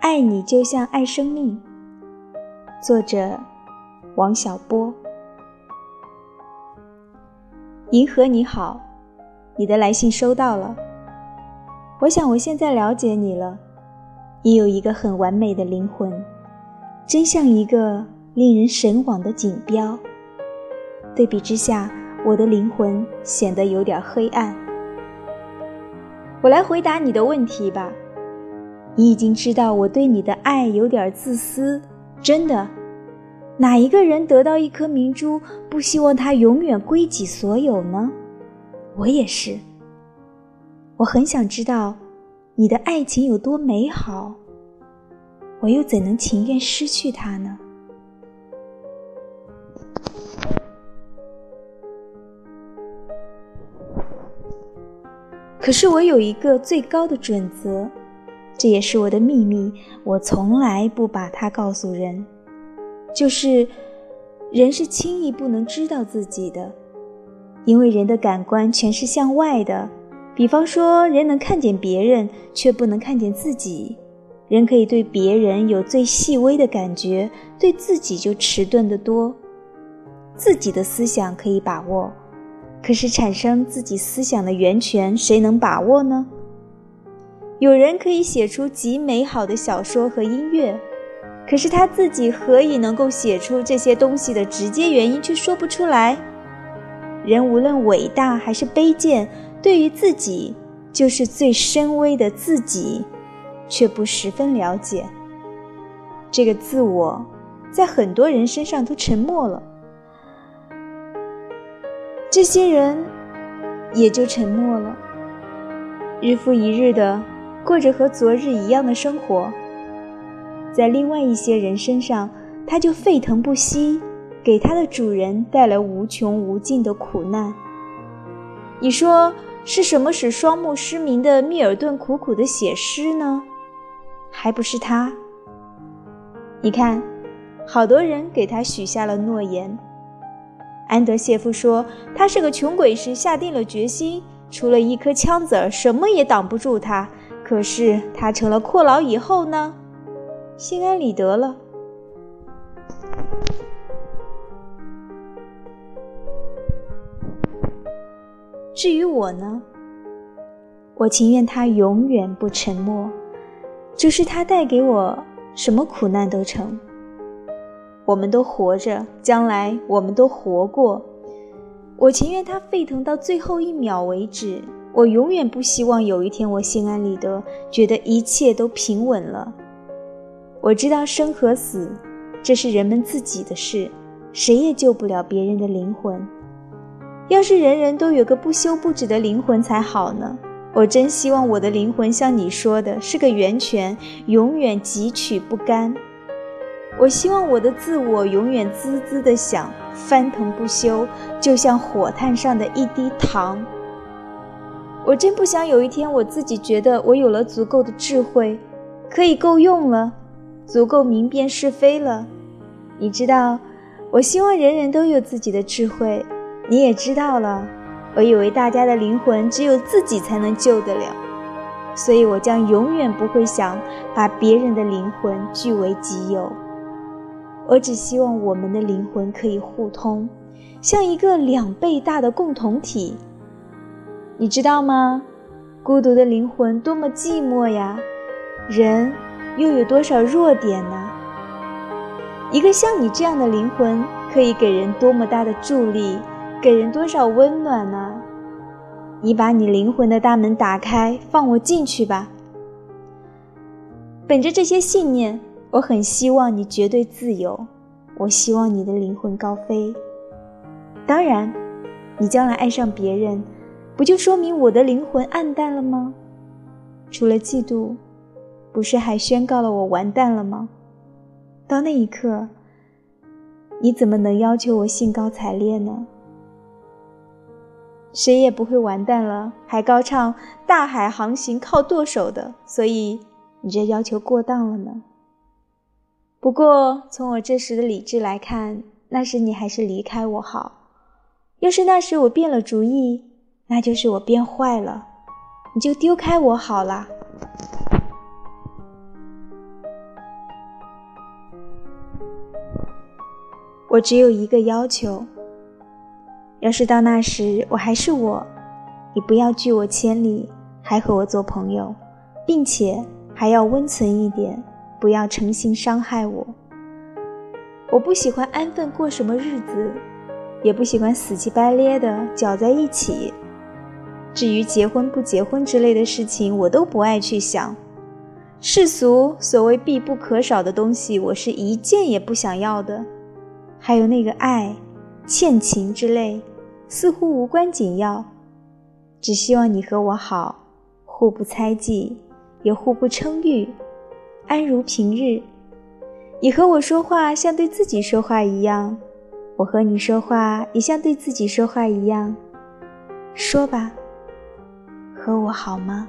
爱你就像爱生命。作者：王小波。银河你好，你的来信收到了。我想我现在了解你了。你有一个很完美的灵魂，真像一个令人神往的锦标。对比之下，我的灵魂显得有点黑暗。我来回答你的问题吧。你已经知道我对你的爱有点自私，真的。哪一个人得到一颗明珠，不希望它永远归己所有呢？我也是。我很想知道你的爱情有多美好，我又怎能情愿失去它呢？可是我有一个最高的准则。这也是我的秘密，我从来不把它告诉人。就是，人是轻易不能知道自己的，因为人的感官全是向外的。比方说，人能看见别人，却不能看见自己；人可以对别人有最细微的感觉，对自己就迟钝得多。自己的思想可以把握，可是产生自己思想的源泉，谁能把握呢？有人可以写出极美好的小说和音乐，可是他自己何以能够写出这些东西的直接原因却说不出来。人无论伟大还是卑贱，对于自己就是最深微的自己，却不十分了解。这个自我，在很多人身上都沉默了，这些人也就沉默了，日复一日的。过着和昨日一样的生活，在另外一些人身上，他就沸腾不息，给他的主人带来无穷无尽的苦难。你说是什么使双目失明的密尔顿苦苦的写诗呢？还不是他？你看，好多人给他许下了诺言。安德谢夫说他是个穷鬼时，下定了决心，除了一颗枪子儿，什么也挡不住他。可是他成了阔佬以后呢，心安理得了。至于我呢，我情愿他永远不沉默，就是他带给我什么苦难都成。我们都活着，将来我们都活过，我情愿它沸腾到最后一秒为止。我永远不希望有一天我心安理得，觉得一切都平稳了。我知道生和死，这是人们自己的事，谁也救不了别人的灵魂。要是人人都有个不休不止的灵魂才好呢。我真希望我的灵魂像你说的，是个源泉，永远汲取不干。我希望我的自我永远滋滋的响，翻腾不休，就像火炭上的一滴糖。我真不想有一天，我自己觉得我有了足够的智慧，可以够用了，足够明辨是非了。你知道，我希望人人都有自己的智慧。你也知道了，我以为大家的灵魂只有自己才能救得了，所以我将永远不会想把别人的灵魂据为己有。我只希望我们的灵魂可以互通，像一个两倍大的共同体。你知道吗？孤独的灵魂多么寂寞呀！人又有多少弱点呢？一个像你这样的灵魂，可以给人多么大的助力，给人多少温暖呢？你把你灵魂的大门打开，放我进去吧。本着这些信念，我很希望你绝对自由。我希望你的灵魂高飞。当然，你将来爱上别人。不就说明我的灵魂暗淡了吗？除了嫉妒，不是还宣告了我完蛋了吗？到那一刻，你怎么能要求我兴高采烈呢？谁也不会完蛋了，还高唱大海航行靠舵手的，所以你这要求过当了呢。不过从我这时的理智来看，那时你还是离开我好。要是那时我变了主意。那就是我变坏了，你就丢开我好了。我只有一个要求：要是到那时我还是我，你不要拒我千里，还和我做朋友，并且还要温存一点，不要诚心伤害我。我不喜欢安分过什么日子，也不喜欢死乞白咧的搅在一起。至于结婚不结婚之类的事情，我都不爱去想。世俗所谓必不可少的东西，我是一件也不想要的。还有那个爱、欠情之类，似乎无关紧要。只希望你和我好，互不猜忌，也互不称誉，安如平日。你和我说话像对自己说话一样，我和你说话也像对自己说话一样。说吧，和我好吗？